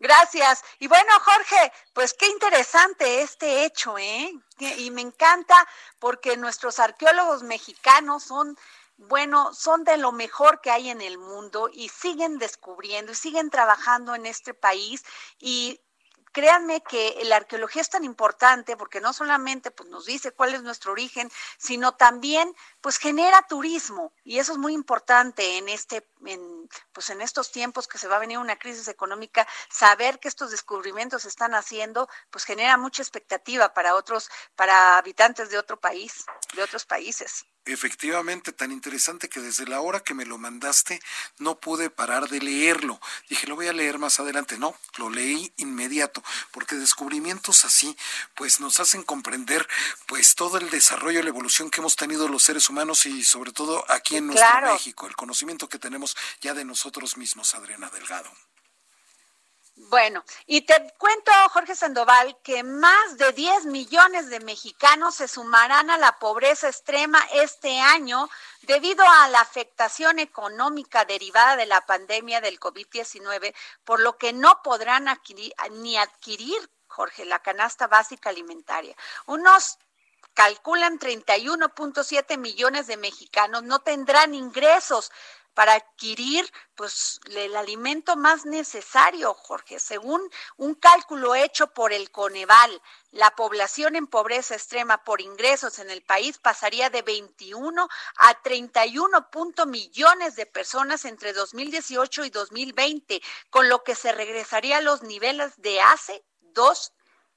Gracias. Y bueno, Jorge, pues qué interesante este hecho, ¿eh? Y me encanta porque nuestros arqueólogos mexicanos son bueno, son de lo mejor que hay en el mundo y siguen descubriendo y siguen trabajando en este país y créanme que la arqueología es tan importante porque no solamente pues, nos dice cuál es nuestro origen, sino también pues genera turismo y eso es muy importante en este en, pues en estos tiempos que se va a venir una crisis económica, saber que estos descubrimientos se están haciendo, pues genera mucha expectativa para otros para habitantes de otro país, de otros países. Efectivamente, tan interesante que desde la hora que me lo mandaste no pude parar de leerlo. Dije, lo voy a leer más adelante. No, lo leí inmediato, porque descubrimientos así, pues nos hacen comprender, pues todo el desarrollo, la evolución que hemos tenido los seres humanos y sobre todo aquí en nuestro México, el conocimiento que tenemos ya de nosotros mismos, Adriana Delgado. Bueno, y te cuento, Jorge Sandoval, que más de 10 millones de mexicanos se sumarán a la pobreza extrema este año debido a la afectación económica derivada de la pandemia del COVID-19, por lo que no podrán adquirir, ni adquirir, Jorge, la canasta básica alimentaria. Unos calculan 31.7 millones de mexicanos no tendrán ingresos para adquirir pues el alimento más necesario, Jorge. Según un cálculo hecho por el Coneval, la población en pobreza extrema por ingresos en el país pasaría de 21 a 31 millones de personas entre 2018 y 2020, con lo que se regresaría a los niveles de hace dos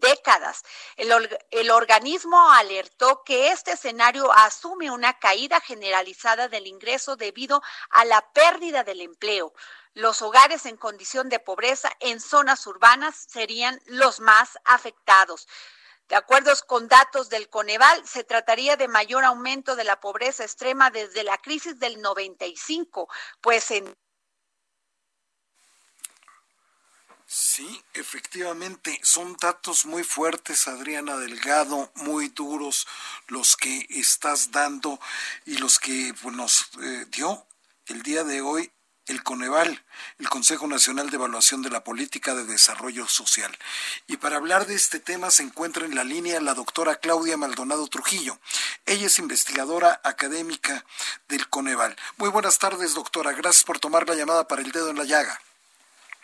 décadas. El, organismo alertó que este escenario asume una caída generalizada del ingreso debido a la pérdida del empleo. Los hogares en condición de pobreza en zonas urbanas serían los más afectados. De acuerdo con datos del Coneval, se trataría de mayor aumento de la pobreza extrema desde la crisis del 95, pues en Sí, efectivamente, son datos muy fuertes, Adriana Delgado, muy duros los que estás dando y los que nos eh, dio el día de hoy el Coneval, el Consejo Nacional de Evaluación de la Política de Desarrollo Social. Y para hablar de este tema se encuentra en la línea la doctora Claudia Maldonado Trujillo. Ella es investigadora académica del Coneval. Muy buenas tardes, doctora. Gracias por tomar la llamada para el dedo en la llaga.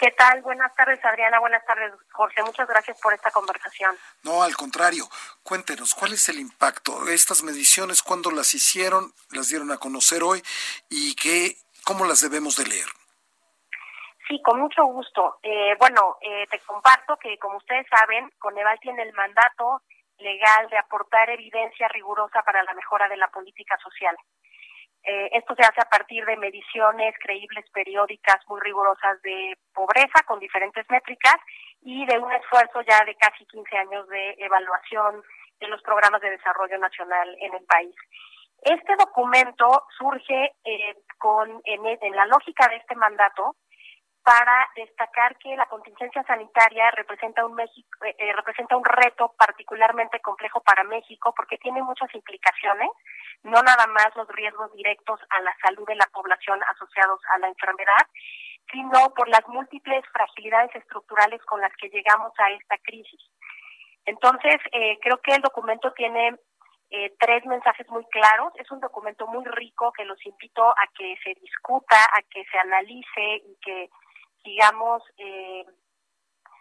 ¿Qué tal? Buenas tardes, Adriana. Buenas tardes, Jorge. Muchas gracias por esta conversación. No, al contrario. Cuéntenos, ¿cuál es el impacto? Estas mediciones, ¿cuándo las hicieron? ¿Las dieron a conocer hoy? ¿Y qué, cómo las debemos de leer? Sí, con mucho gusto. Eh, bueno, eh, te comparto que, como ustedes saben, Coneval tiene el mandato legal de aportar evidencia rigurosa para la mejora de la política social. Eh, esto se hace a partir de mediciones creíbles periódicas muy rigurosas de pobreza con diferentes métricas y de un esfuerzo ya de casi 15 años de evaluación de los programas de desarrollo nacional en el país. Este documento surge eh, con en, la lógica de este mandato para destacar que la contingencia sanitaria representa un México, eh, eh, representa un reto particularmente complejo para México porque tiene muchas implicaciones, no nada más los riesgos directos a la salud de la población asociados a la enfermedad, sino por las múltiples fragilidades estructurales con las que llegamos a esta crisis. Entonces, eh, creo que el documento tiene tres mensajes muy claros. Es un documento muy rico que los invito a que se discuta, a que se analice y que digamos, eh,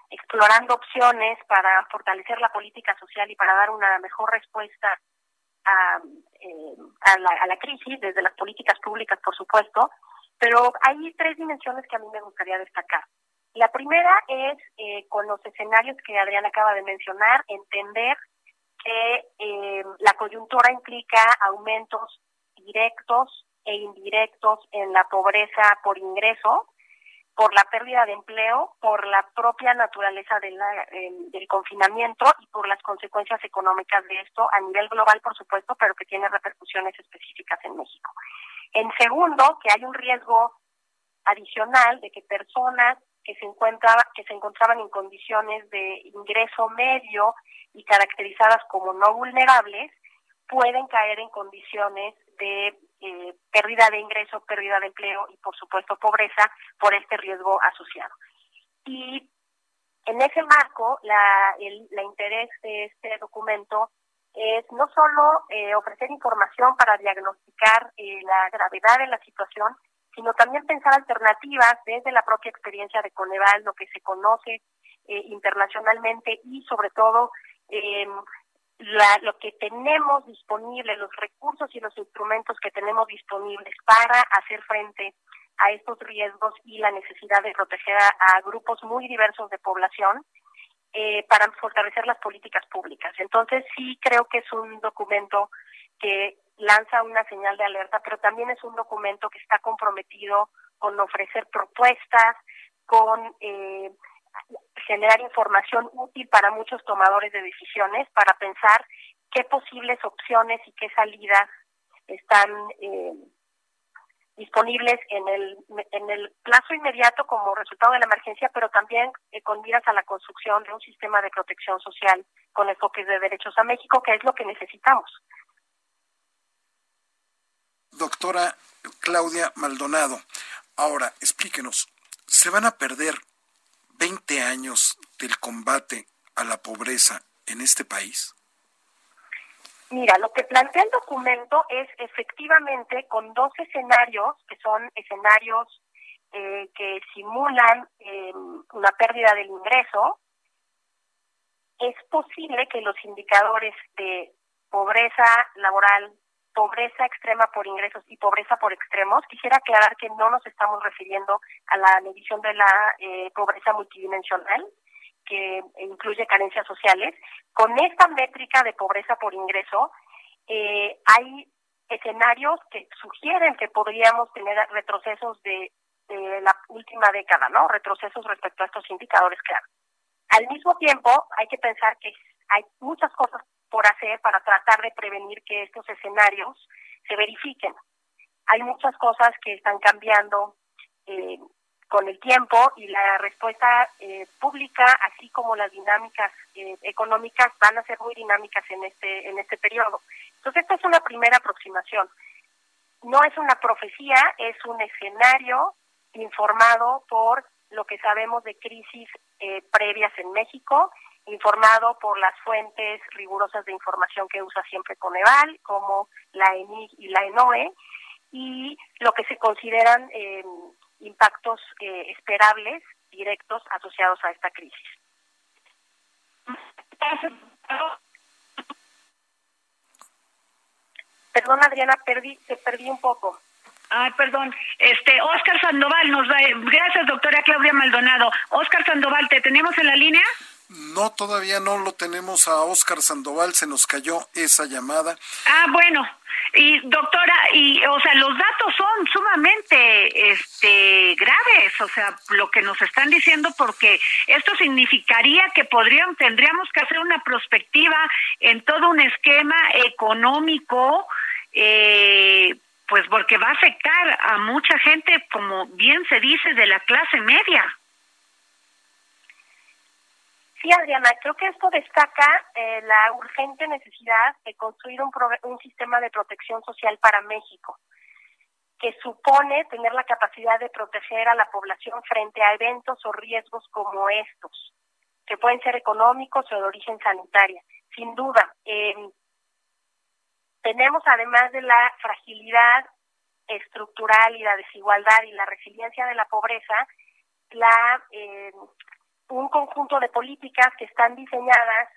explorando opciones para fortalecer la política social y para dar una mejor respuesta a, eh, la, a crisis, desde las políticas públicas, por supuesto, pero hay tres dimensiones que a mí me gustaría destacar. La primera es, eh, con los escenarios que Adrián acaba de mencionar, entender que eh, la coyuntura implica aumentos directos e indirectos en la pobreza por ingreso, por la pérdida de empleo, por la propia naturaleza de la, del confinamiento y por las consecuencias económicas de esto a nivel global, por supuesto, pero que tiene repercusiones específicas en México. En segundo, que hay un riesgo adicional de que personas que se que se encontraban en condiciones de ingreso medio y caracterizadas como no vulnerables pueden caer en condiciones de eh, pérdida de ingreso, pérdida de empleo y por supuesto pobreza por este riesgo asociado. Y en ese marco, la, el interés de este documento es no solo eh, ofrecer información para diagnosticar eh, la gravedad de la situación, sino también pensar alternativas desde la propia experiencia de Coneval, lo que se conoce eh, internacionalmente y sobre todo eh, la, lo que tenemos disponible, los recursos y los instrumentos que tenemos disponibles para hacer frente a estos riesgos y la necesidad de proteger a, grupos muy diversos de población eh, para fortalecer las políticas públicas. Entonces sí creo que es un documento que lanza una señal de alerta, pero también es un documento que está comprometido con ofrecer propuestas, con eh, generar información útil para muchos tomadores de decisiones, para pensar qué posibles opciones y qué salidas están eh, disponibles en el, en el plazo inmediato como resultado de la emergencia, pero también eh, con miras a la construcción de un sistema de protección social con enfoques de derechos a México, que es lo que necesitamos doctora Claudia Maldonado. Ahora, explíquenos, ¿se van a perder 20 años del combate a la pobreza en este país? Mira, lo que plantea el documento es efectivamente con dos escenarios, que son escenarios eh, que simulan eh, una pérdida del ingreso, es posible que los indicadores de pobreza laboral, pobreza extrema por ingresos y pobreza por extremos, quisiera aclarar que no nos estamos refiriendo a la medición de la eh, pobreza multidimensional, que incluye carencias sociales. Con esta métrica de pobreza por ingreso, eh, hay escenarios que sugieren que podríamos tener retrocesos de, de la última década, ¿no? Retrocesos respecto a estos indicadores, claro. Al mismo tiempo, hay que pensar que hay muchas cosas por hacer para tratar de prevenir que estos escenarios se verifiquen. Hay muchas cosas que están cambiando eh, con el tiempo y la respuesta eh, pública, así como las dinámicas eh, económicas, van a ser muy dinámicas en este en este periodo. Entonces, esta es una primera aproximación. No es una profecía, es un escenario informado por lo que sabemos de crisis previas en México informado por las fuentes rigurosas de información que usa siempre Coneval, como la ENIG y la ENOE, y lo que se consideran eh, impactos eh, esperables directos asociados a esta crisis. Perdón, Adriana, perdí, te perdí un poco. Ay, perdón. Este, Oscar Sandoval nos da. Gracias, doctora Claudia Maldonado. Oscar Sandoval, ¿te tenemos en la línea? No, todavía no lo tenemos a Oscar Sandoval, se nos cayó esa llamada. Ah, bueno. Y doctora, y o sea, los datos son sumamente este graves, o sea, lo que nos están diciendo porque esto significaría que podrían tendríamos que hacer una prospectiva en todo un esquema económico eh, pues porque va a afectar a mucha gente, como bien se dice, de la clase media. Sí, Adriana, creo que esto destaca eh, la urgente necesidad de construir un, un sistema de protección social para México, que supone tener la capacidad de proteger a la población frente a eventos o riesgos como estos, que pueden ser económicos o de origen sanitaria. Sin duda, eh, tenemos además de la fragilidad estructural y la desigualdad y la resiliencia de la pobreza, la eh, un conjunto de políticas que están diseñadas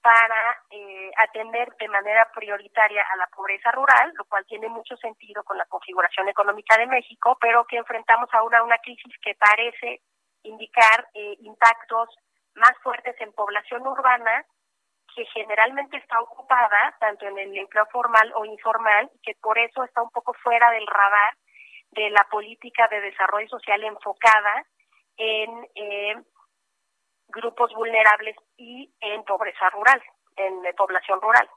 para eh, atender de manera prioritaria a la pobreza rural, lo cual tiene mucho sentido con la configuración económica de México, pero que enfrentamos ahora una crisis que parece indicar eh, impactos más fuertes en población urbana que generalmente está ocupada tanto en el empleo formal o informal, que por eso está un poco fuera del radar de la política de desarrollo social enfocada en eh, grupos vulnerables y en pobreza rural, en población rural.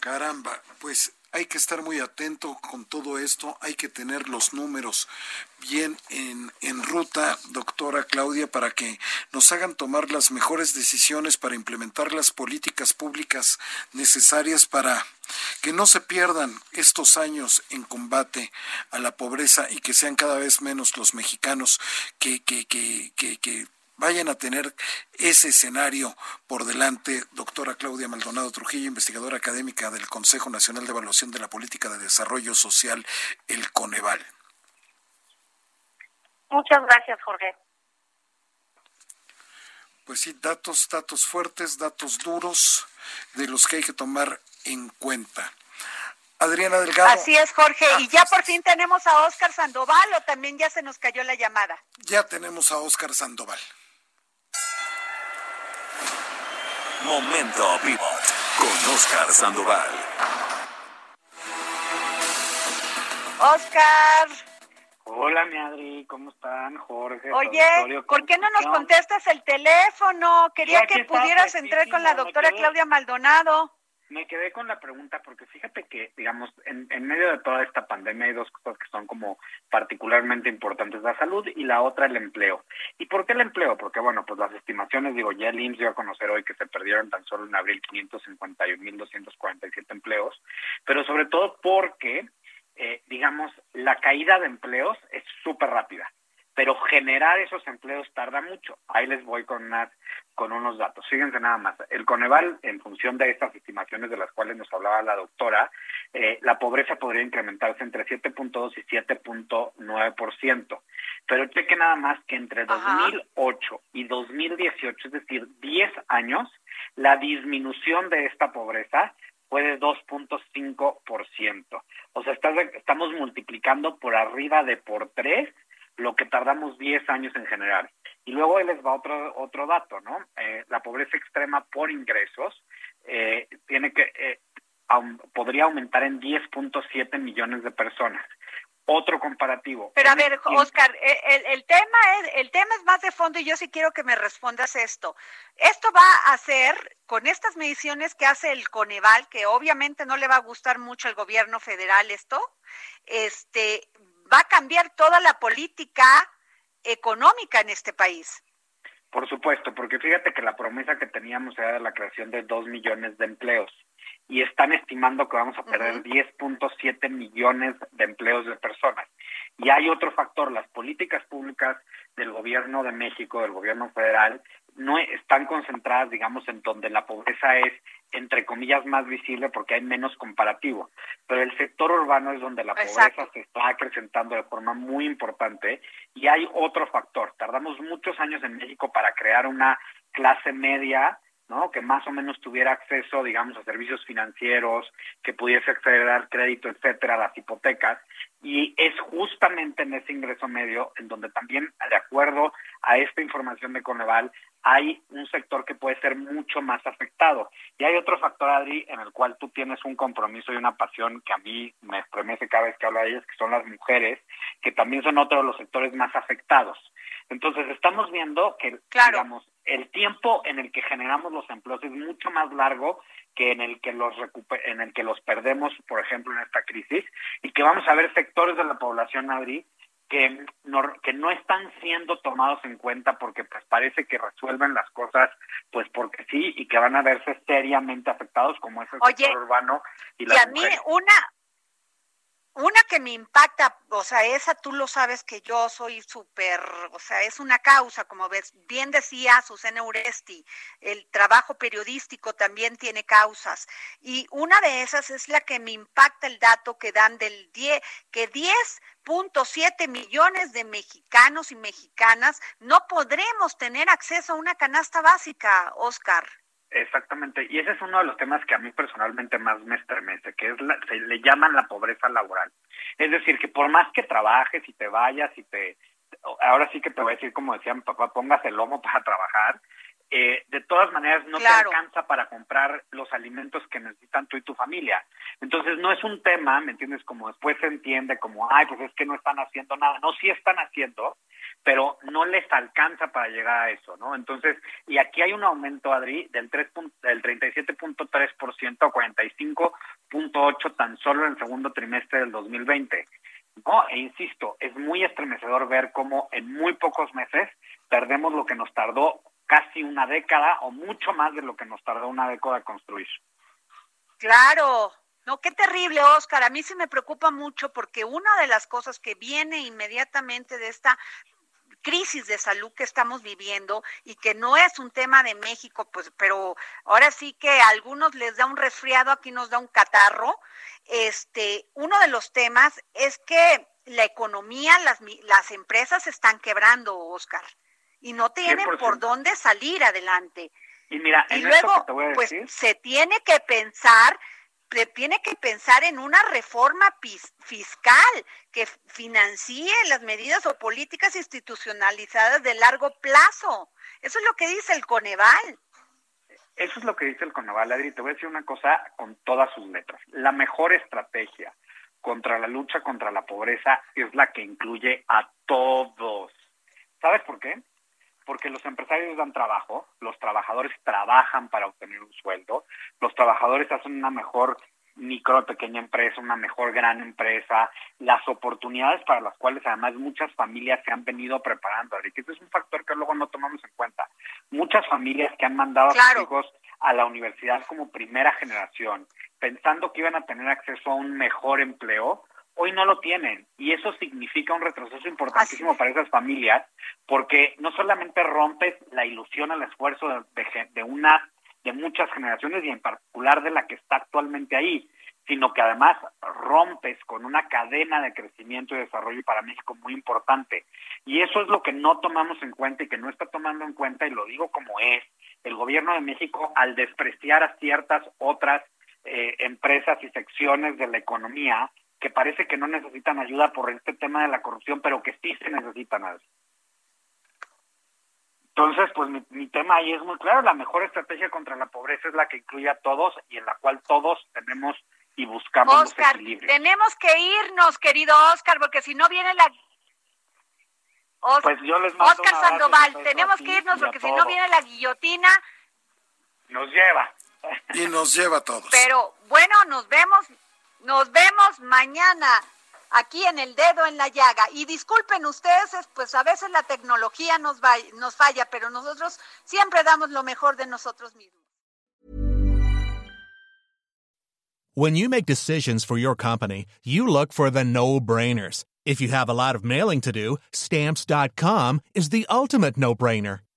Caramba, pues hay que estar muy atento con todo esto, hay que tener los números bien en, en, ruta, doctora Claudia, para que nos hagan tomar las mejores decisiones para implementar las políticas públicas necesarias para que no se pierdan estos años en combate a la pobreza y que sean cada vez menos los mexicanos que, que, que, que vayan a tener ese escenario por delante, doctora Claudia Maldonado Trujillo, investigadora académica del Consejo Nacional de Evaluación de la Política de Desarrollo Social, el Coneval. Muchas gracias, Jorge. Pues sí, datos, datos fuertes, datos duros, de los que hay que tomar en cuenta. Adriana Delgado. Así es, Jorge. y ya por fin tenemos a Óscar Sandoval o también ya se nos cayó la llamada. Ya tenemos a Óscar Sandoval. Momento Pivot con Oscar Sandoval. Oscar. Hola, mi Adri, ¿cómo están? Jorge. Oye, ¿por qué no nos contestas el teléfono? Quería que pudieras entrar con la doctora Claudia Maldonado me quedé con la pregunta porque fíjate que, digamos, en, en, medio de toda esta pandemia hay dos cosas que son como particularmente importantes, la salud y la otra el empleo. ¿Y por qué el empleo? Porque, bueno, pues las estimaciones, digo, ya el IMSS dio a conocer hoy que se perdieron tan solo en abril 551.247 empleos, pero sobre todo porque, eh, digamos, la caída de empleos es súper rápida pero generar esos empleos tarda mucho. Ahí les voy con unas, con unos datos. Fíjense nada más. El Coneval, en función de estas estimaciones de las cuales nos hablaba la doctora, eh, la pobreza podría incrementarse entre 7.2 y 7.9%. Pero cheque nada más que entre 2008 y 2018, es decir, 10 años, la disminución de esta pobreza fue de 2.5%. O sea, estamos multiplicando por arriba de por tres lo que tardamos 10 años en generar. Y luego les va otro otro dato, ¿no? Eh, la pobreza extrema por ingresos eh, tiene que eh, podría aumentar en 10.7 millones de personas. Otro comparativo. Pero a ver, Oscar, el, el, tema es el tema es más de fondo y yo sí quiero que me respondas esto. Esto va a hacer con estas mediciones que hace el Coneval, que obviamente no le va a gustar mucho al gobierno federal esto, este va a cambiar toda la política económica en este país. Por supuesto, porque fíjate que la promesa que teníamos era la creación de dos millones de empleos y están estimando que vamos a perder 10.7 millones de empleos de personas. Y hay otro factor, las políticas públicas del gobierno de México, del gobierno federal, no están concentradas, digamos, en donde la pobreza es, entre comillas, más visible porque hay menos comparativo. Pero el sector urbano es donde la pobreza se está acrecentando de forma muy importante. Y hay otro factor. Tardamos muchos años en México para crear una clase media ¿no? Que más o menos tuviera acceso, digamos, a servicios financieros, que pudiese acceder al crédito, etcétera, a las hipotecas. Y es justamente en ese ingreso medio en donde también, de acuerdo a esta información de Coneval, hay un sector que puede ser mucho más afectado. Y hay otro factor, Adri, en el cual tú tienes un compromiso y una pasión que a mí me estremece cada vez que hablo de ellas, que son las mujeres, que también son otro de los sectores más afectados. Entonces, estamos viendo que, digamos, el tiempo en el que generamos los empleos es mucho más largo que en el que los en el que los perdemos, por ejemplo, en esta crisis, y que vamos a ver sectores de la población, Adri, que no, que no están siendo tomados en cuenta porque pues parece que resuelven las cosas pues porque sí y que van a verse seriamente afectados como es el sector urbano y, y a mí una una que me impacta, o sea, esa tú lo sabes que yo soy súper, o sea, es una causa, como ves, bien decía Susana Uresti, el trabajo periodístico también tiene causas. Y una de esas es la que me impacta el dato que dan del 10, que 10.7 millones de mexicanos y mexicanas no podremos tener acceso a una canasta básica, Oscar. Exactamente, y ese es uno de los temas que a mí personalmente más me estremece, que es la, se le llaman la pobreza laboral. Es decir, que por más que trabajes y te vayas y te, ahora sí que te voy a decir como decía mi papá, pongas el lomo para trabajar, eh, de todas maneras no te alcanza para comprar los alimentos que necesitan tú y tu familia. Entonces no es un tema, ¿me entiendes? Como después se entiende como, ay, pues es que no están haciendo nada. No, sí están haciendo, pero no les alcanza para llegar a eso, ¿no? Entonces, y aquí hay un aumento, Adri, del, 3, del 37.3% a 45.8% tan solo en el segundo trimestre del 2020. ¿no? E insisto, es muy estremecedor ver cómo en muy pocos meses perdemos lo que nos tardó casi una década o mucho más de lo que nos tardó una década construir. Claro, no, qué terrible, Oscar. A mí sí me preocupa mucho porque una de las cosas que viene inmediatamente de esta crisis de salud que estamos viviendo y que no es un tema de México, pues, pero ahora sí que a algunos les da un resfriado, aquí nos da un catarro. Este, uno de los temas es que la economía, las, las empresas están quebrando, Oscar, y no tienen por dónde salir adelante. Y mira, y luego, pues se tiene que pensar tiene que pensar en una reforma fiscal que financie las medidas o políticas institucionalizadas de largo plazo. Eso es lo que dice el Coneval. Eso es lo que dice el Coneval, Adri. Te voy a decir una cosa con todas sus letras. La mejor estrategia contra la lucha contra la pobreza es la que incluye a todos. ¿Sabes por qué? Porque los empresarios dan trabajo, los trabajadores trabajan para obtener un sueldo, los trabajadores hacen una mejor micro pequeña empresa, una mejor gran empresa, las oportunidades para las cuales además muchas familias se han venido preparando. Que ese es un factor que luego no tomamos en cuenta. Muchas familias que han mandado a sus hijos a la universidad como primera generación, pensando que iban a tener acceso a un mejor empleo, hoy no lo tienen y eso significa un retroceso importantísimo para esas familias porque no solamente rompes la ilusión, el esfuerzo de, de, una de muchas generaciones y en particular de la que está actualmente ahí, sino que además rompes con una cadena de crecimiento y desarrollo para México muy importante. Y eso es lo que no tomamos en cuenta y que no está tomando en cuenta, y lo digo como es, el gobierno de México al despreciar a ciertas otras eh, empresas y secciones de la economía que parece que no necesitan ayuda por este tema de la corrupción, pero que sí se necesitan ayuda. Entonces, pues mi, tema ahí es muy claro, la mejor estrategia contra la pobreza es la que incluye a todos y en la cual todos tenemos y buscamos Oscar, tenemos que irnos, querido Oscar, porque si no viene la... pues yo les mando Oscar Sandoval, tenemos que irnos porque si no viene la guillotina... Nos lleva. Y nos lleva a todos. Pero bueno, nos vemos nos vemos mañana aquí en el dedo en la llaga. Y disculpen ustedes, pues a veces la tecnología nos, va, nos falla, pero nosotros siempre damos lo mejor de nosotros mismos. When you make decisions for your company, you look for the no-brainers. If you have a lot of mailing to do, stamps.com is the ultimate no-brainer.